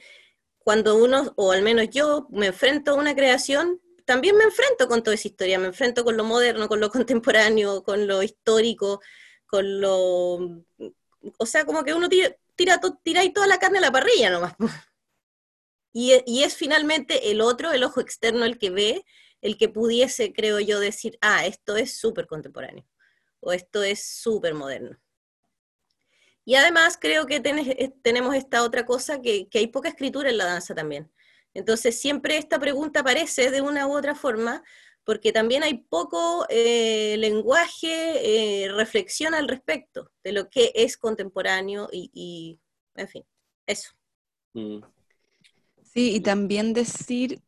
cuando uno, o al menos yo, me enfrento a una creación, también me enfrento con toda esa historia, me enfrento con lo moderno, con lo contemporáneo, con lo histórico, con lo... O sea, como que uno tira, tira, tira ahí toda la carne a la parrilla nomás. E, y, es finalmente el otro, el ojo externo, el que ve, el que pudiese, creo yo, decir, ah, esto es súper contemporáneo o esto es súper moderno. Y además creo que eh, tenemos esta otra cosa, que, hay poca escritura en la danza también. Entonces siempre esta pregunta aparece de una u otra forma, porque también hay poco eh, lenguaje, eh, reflexión al respecto de lo que es contemporáneo y, en fin, eso. Mm. Sí, y también decir,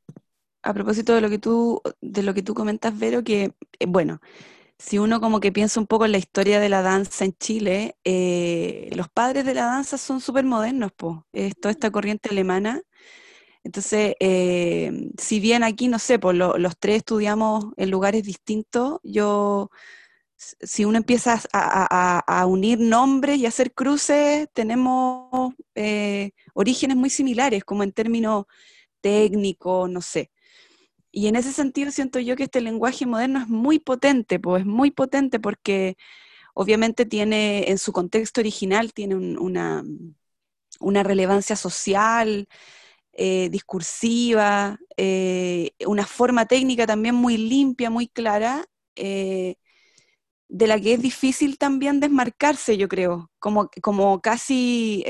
a propósito de lo que tú, de lo que tú comentas, Vero, que, eh, bueno, si uno como que piensa un poco en la historia de la danza en Chile, eh, los padres de la danza son súper modernos, pues, es toda esta corriente alemana. Entonces, eh, si bien aquí, no sé, pues los tres estudiamos en lugares distintos, yo si uno empieza a, unir nombres y hacer cruces, tenemos eh, orígenes muy similares, como en términos técnicos, no sé. Y en ese sentido siento yo que este lenguaje moderno es muy potente, pues es muy potente porque obviamente tiene, en su contexto original, tiene una, una, relevancia social, eh, discursiva, eh, una forma técnica también muy limpia, muy clara, de la que es difícil también desmarcarse, yo creo, como, como casi,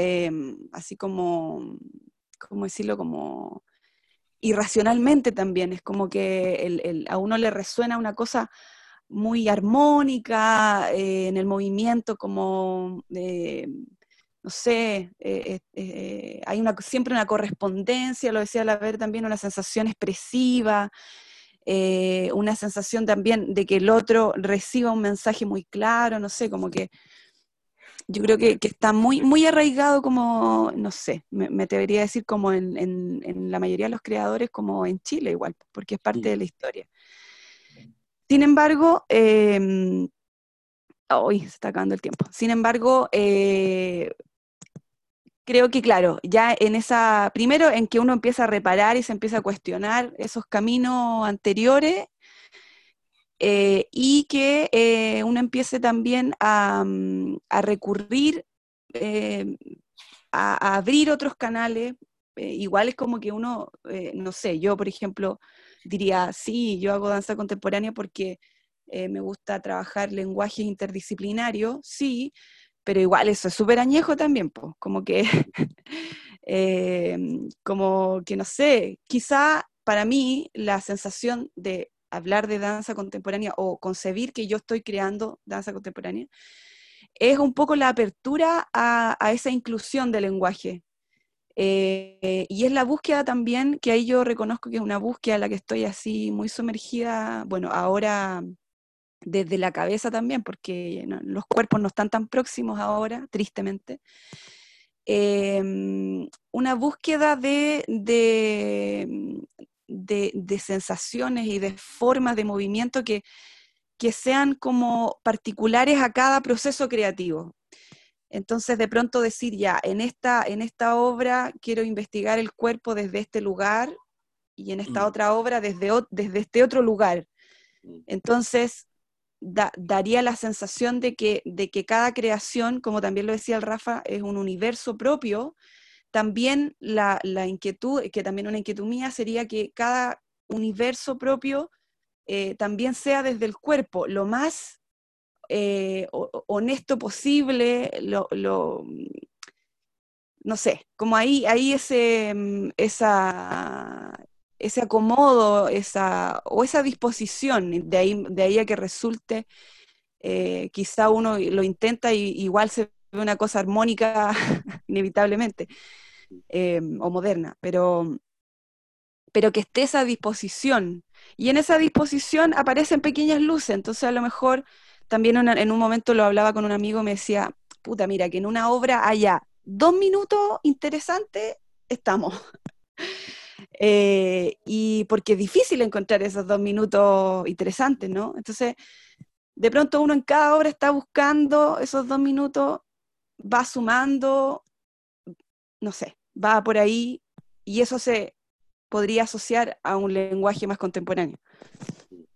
así como, ¿cómo decirlo? Como irracionalmente también, es como que a uno le resuena una cosa muy armónica eh, en el movimiento, como, no sé, eh, eh, hay siempre una correspondencia, lo decía la ver también, una sensación expresiva, una sensación también de que el otro reciba un mensaje muy claro, no sé, como que yo creo que, está muy, muy arraigado como, no sé, me, me atrevería a decir como en, la mayoría de los creadores, como en Chile igual, porque es parte de la historia. Sin embargo, eh, hoy se está acabando el tiempo. Sin embargo, eh, creo que, claro, ya en esa, primero en que uno empieza a reparar y se empieza a cuestionar esos caminos anteriores eh, y que eh, uno empiece también a, mm, recurrir, eh, a, abrir otros canales. igual es como que uno, no sé, yo por ejemplo diría, sí, yo hago danza contemporánea porque me gusta trabajar lenguaje interdisciplinario, sí, pero igual eso es súper añejo también, pues, como que, como que no sé, quizá para mí la sensación de hablar de danza contemporánea o concebir que yo estoy creando danza contemporánea es un poco la apertura a, esa inclusión del lenguaje. Eh, y es la búsqueda también, que ahí yo reconozco que es una búsqueda en la que estoy así muy sumergida, bueno, ahora desde la cabeza también, porque los cuerpos no están tan próximos ahora, tristemente. Em, una búsqueda de, de, sensaciones y de formas de movimiento que, que sean como particulares a cada proceso creativo. Entonces, de pronto decir, ya, en esta, en esta obra quiero investigar el cuerpo desde este lugar, y en esta Mm. otra obra desde, o- desde este otro lugar. Mm. Entonces, da- daría la sensación de que, de que cada creación, como también lo decía el Rafa, es un universo propio. También la, inquietud, que también una inquietud mía sería que cada universo propio eh, también sea desde el cuerpo, lo más eh, ho- ho- honesto posible, lo, lo- no sé, como ahí, ahí ese, mm, esa, ese acomodo, esa, o esa disposición, de ahí, de ahí a que resulte, eh, quizá uno lo intenta y igual se ve una cosa armónica inevitablemente, eh, o moderna, pero, pero que esté esa disposición. Y en esa disposición aparecen pequeñas luces, entonces a lo mejor también en un momento lo hablaba con un amigo, me decía, puta, mira, que en una obra haya dos minutos interesantes, estamos. Eh, y porque es difícil encontrar esos dos minutos interesantes, ¿no? Entonces, de pronto uno en cada obra está buscando esos dos minutos, va sumando, no sé, va por ahí, y eso se podría asociar a un lenguaje más contemporáneo.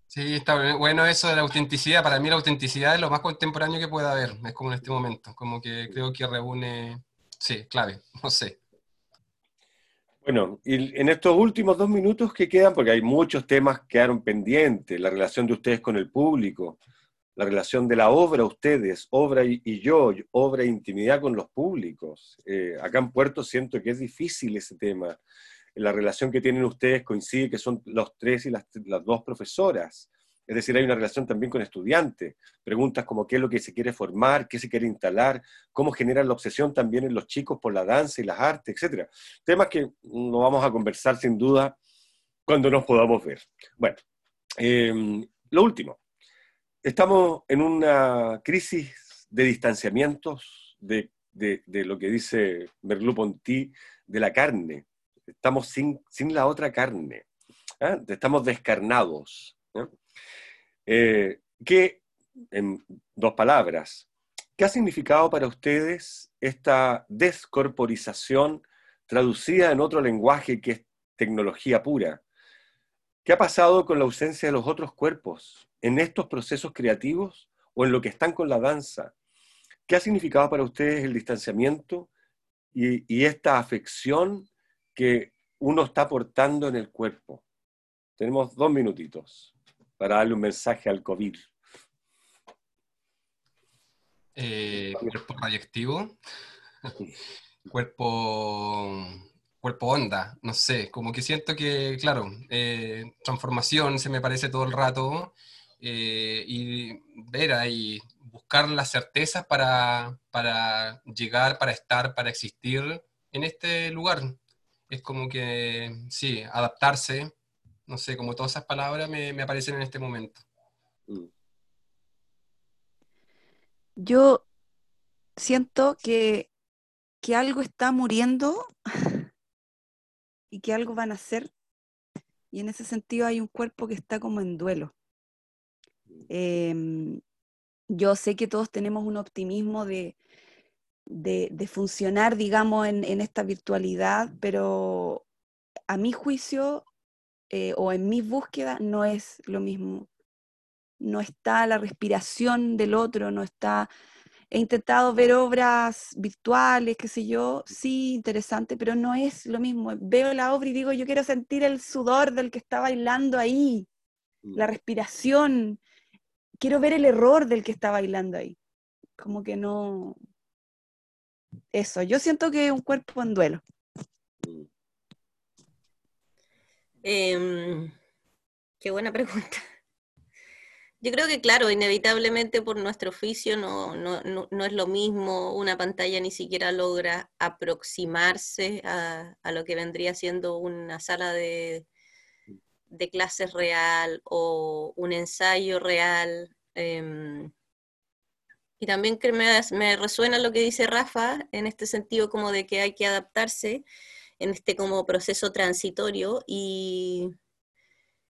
Sí, está bueno eso de la autenticidad. Para mí la autenticidad es lo más contemporáneo que pueda haber, es como en este momento, como que creo que reúne, sí, clave, no sé. Bueno, y en estos últimos dos minutos que quedan, porque hay muchos temas que quedaron pendientes, la relación de ustedes con el público, la relación de la obra, ustedes, obra y, yo, obra e intimidad con los públicos. Eh, acá en Puerto siento que es difícil ese tema. La relación que tienen ustedes coincide que son los tres y las, dos profesoras. Es decir, hay una relación también con estudiantes. Preguntas como qué es lo que se quiere formar, qué se quiere instalar, cómo generan la obsesión también en los chicos por la danza y las artes, etc. Temas que no vamos a conversar sin duda cuando nos podamos ver. Bueno, eh, lo último. Estamos en una crisis de distanciamientos de, de, lo que dice Merleau-Ponty de la carne. Estamos sin, sin la otra carne. ¿eh? Estamos descarnados. Eh, ¿qué, en dos palabras, ¿qué ha significado para ustedes esta descorporización traducida en otro lenguaje que es tecnología pura? ¿Qué ha pasado con la ausencia de los otros cuerpos en estos procesos creativos o en lo que están con la danza? ¿Qué ha significado para ustedes el distanciamiento y, y esta afección que uno está aportando en el cuerpo? Tenemos dos minutitos para darle un mensaje al COVID. Eh, cuerpo radioactivo, cuerpo, cuerpo onda, no sé, como que siento que, claro, eh, transformación se me parece todo el rato eh, y ver ahí, buscar las certezas para, para llegar, para estar, para existir en este lugar. Es como que, sí, adaptarse, no sé, como todas esas palabras me, me aparecen en este momento. Mm. Yo siento que, que algo está muriendo y que algo van a hacer. Y en ese sentido hay un cuerpo que está como en duelo. Em, yo sé que todos tenemos un optimismo de, de, de funcionar, digamos, en, en esta virtualidad, pero a mi juicio eh, o en mi búsqueda no es lo mismo. No está la respiración del otro, no está... He intentado ver obras virtuales, qué sé yo, sí, interesante, pero no es lo mismo. Veo la obra y digo, yo quiero sentir el sudor del que está bailando ahí, la respiración, quiero ver el error del que está bailando ahí. Como que no... Eso, yo siento que es un cuerpo en duelo. Eh, qué buena pregunta. Yo creo que, claro, inevitablemente por nuestro oficio no, no, no, no es lo mismo, una pantalla ni siquiera logra aproximarse a, a lo que vendría siendo una sala de, de clases real o un ensayo real. Eh, y también que me, me, resuena lo que dice Rafa en este sentido como de que hay que adaptarse en este como proceso transitorio y,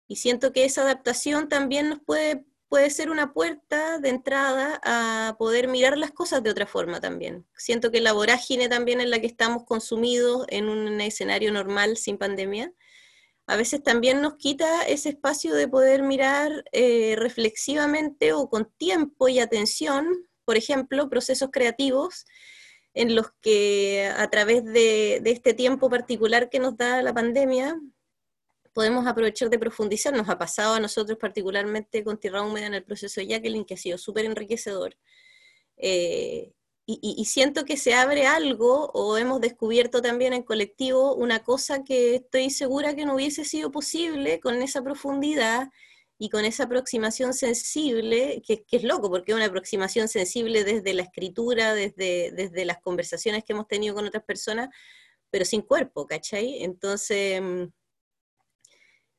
y siento que esa adaptación también nos puede, puede ser una puerta de entrada a poder mirar las cosas de otra forma también. Siento que la vorágine también en la que estamos consumidos en un escenario normal sin pandemia a veces también nos quita ese espacio de poder mirar eh, reflexivamente o con tiempo y atención, por ejemplo, procesos creativos en los que a través de, este tiempo particular que nos da la pandemia, podemos aprovechar de profundizar. Nos ha pasado a nosotros particularmente con Tierra Húmeda en el proceso de Jacqueline, que ha sido súper enriquecedor. Eh, y, siento que se abre algo, o hemos descubierto también en colectivo una cosa que estoy segura que no hubiese sido posible con esa profundidad y con esa aproximación sensible, que, es loco, porque es una aproximación sensible desde la escritura, desde, desde las conversaciones que hemos tenido con otras personas, pero sin cuerpo, ¿cachai? Entonces, mm,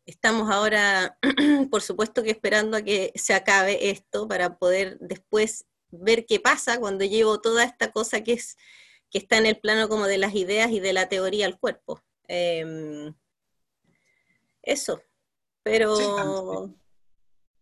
estamos ahora, por supuesto que esperando a que se acabe esto para poder después ver qué pasa cuando llevo toda esta cosa que es que está en el plano como de las ideas y de la teoría al cuerpo. Em, eso, pero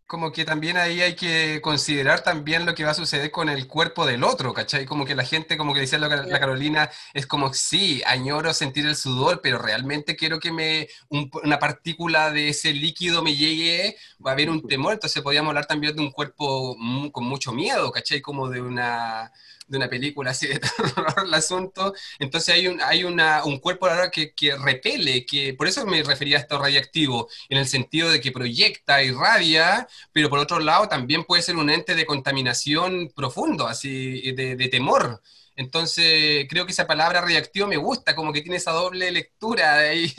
como que también ahí hay que considerar también lo que va a suceder con el cuerpo del otro, ¿cachai? Como que la gente, como que decía la, la Carolina, es como, sí, añoro sentir el sudor, pero realmente quiero que me una partícula de ese líquido me llegue, va a haber un temor, entonces podríamos hablar también de un cuerpo con mucho miedo, ¿cachai? Como de una de una película así de terror el asunto. Entonces hay un, hay una, un cuerpo ahora que, que repele, que por eso me refería a esto radiactivo, en el sentido de que proyecta, irradia, pero por otro lado también puede ser un ente de contaminación profundo, así, de, de temor. Entonces, creo que esa palabra radiactivo me gusta, como que tiene esa doble lectura. Eh,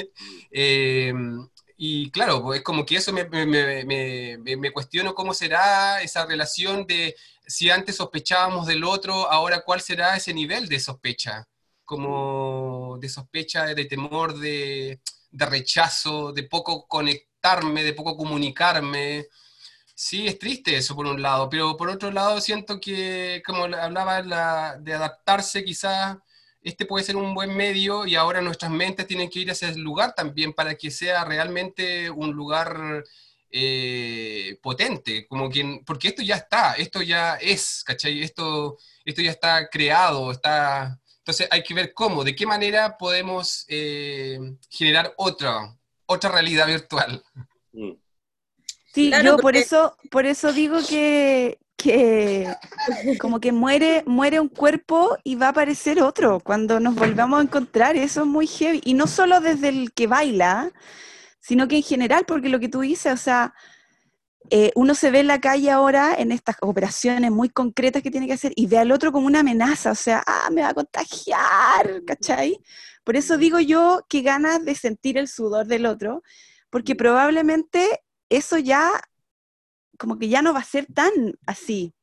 y claro, pues es como que eso me, me, cuestiono cómo será esa relación de si antes sospechábamos del otro, ahora cuál será ese nivel de sospecha, como de sospecha, de temor, de, rechazo, de poco conectarme, de poco comunicarme. Sí, es triste eso por un lado, pero por otro lado siento que, como hablaba de adaptarse, quizás este puede ser un buen medio y ahora nuestras mentes tienen que ir hacia ese lugar también para que sea realmente un lugar eh, potente, como quien, porque esto ya está, esto ya es, ¿cachai? Esto, esto ya está creado, está... Entonces hay que ver cómo, de qué manera podemos eh, generar otra, otra realidad virtual. Mm. Sí, yo por eso, por eso digo que, que como que muere, muere un cuerpo y va a aparecer otro cuando nos volvamos a encontrar. Eso es muy heavy. Y no solo desde el que baila, sino que en general, porque lo que tú dices, o sea, eh, uno se ve en la calle ahora en estas operaciones muy concretas que tiene que hacer y ve al otro como una amenaza, o sea, ah, me va a contagiar, ¿cachai? Por eso digo yo que ganas de sentir el sudor del otro, porque probablemente eso ya, como que ya no va a ser tan así.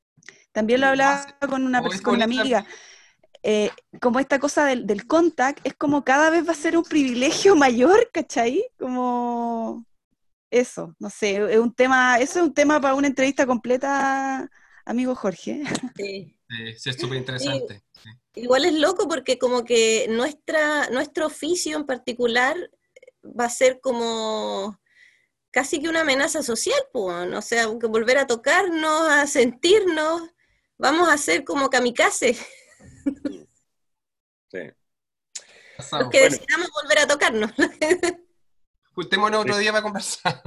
También lo hablaba con una, con una amiga. Eh, como esta cosa del, del, contact, es como cada vez va a ser un privilegio mayor, ¿cachai? Como eso, no sé, es un tema, eso es un tema para una entrevista completa, amigo Jorge. Sí, sí es súper interesante. Igual es loco porque como que nuestra, nuestro oficio en particular va a ser como casi que una amenaza social, pues, o sea, volver a tocarnos, a sentirnos, vamos a ser como kamikaze. Sí. que decidamos volver a tocarnos. Juntémonos otro día para conversar.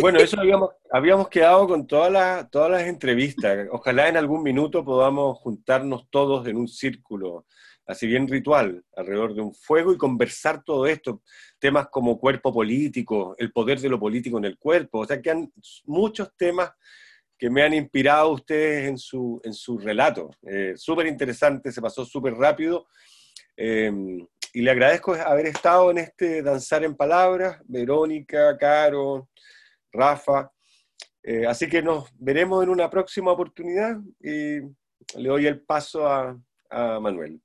Bueno, eso habíamos, habíamos quedado con todas las, todas las entrevistas. Ojalá en algún minuto podamos juntarnos todos en un círculo, así bien ritual, alrededor de un fuego y conversar todo esto. Temas como cuerpo político, el poder de lo político en el cuerpo. O sea, que han muchos temas que me han inspirado ustedes en su, en su relato. Eh, súper interesante, se pasó súper rápido. Eh, y le agradezco haber estado en este Danzar en Palabras, Verónica, Caro, Rafa. Eh, así que nos veremos en una próxima oportunidad y le doy el paso a, a Manuel.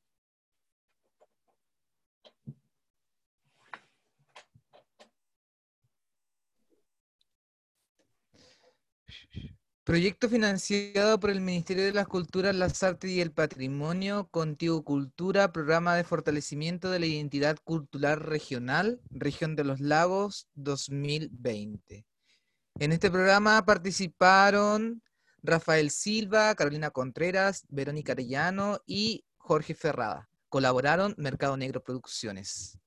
Proyecto financiado por el Ministerio de las Culturas, las Artes y el Patrimonio, Contigo Cultura, Programa de Fortalecimiento de la Identidad Cultural Regional, Región de los Lagos 2020. En este programa participaron Rafael Silva, Carolina Contreras, Verónica Arellano y Jorge Ferrada. Colaboraron Mercado Negro Producciones.